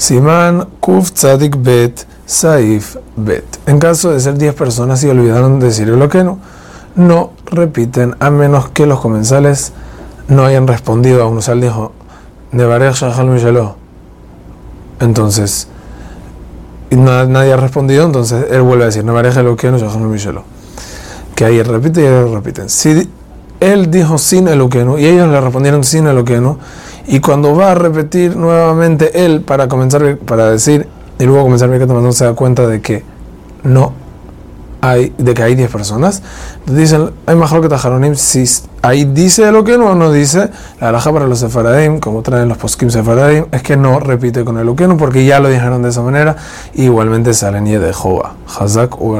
Simán Kuf Tzadik Bet Saif Bet. En caso de ser 10 personas y olvidaron decir lo que no, repiten a menos que los comensales no hayan respondido a. O dijo, Entonces, nadie ha respondido, entonces él vuelve a decir, que ahí repite y ellos repiten. Si él dijo sin el y ellos le respondieron sin el no, y cuando va a repetir nuevamente él para comenzar, para decir, y luego comenzar no se da cuenta de que no hay, de que hay 10 personas. Dicen, hay mejor que Tajaronim, si ahí dice lo que no, no dice, la alaja para los sefaradim, como traen los poskim sefaradim, es que no repite con el no porque ya lo dijeron de esa manera, igualmente salen y de Jehová, Hazak u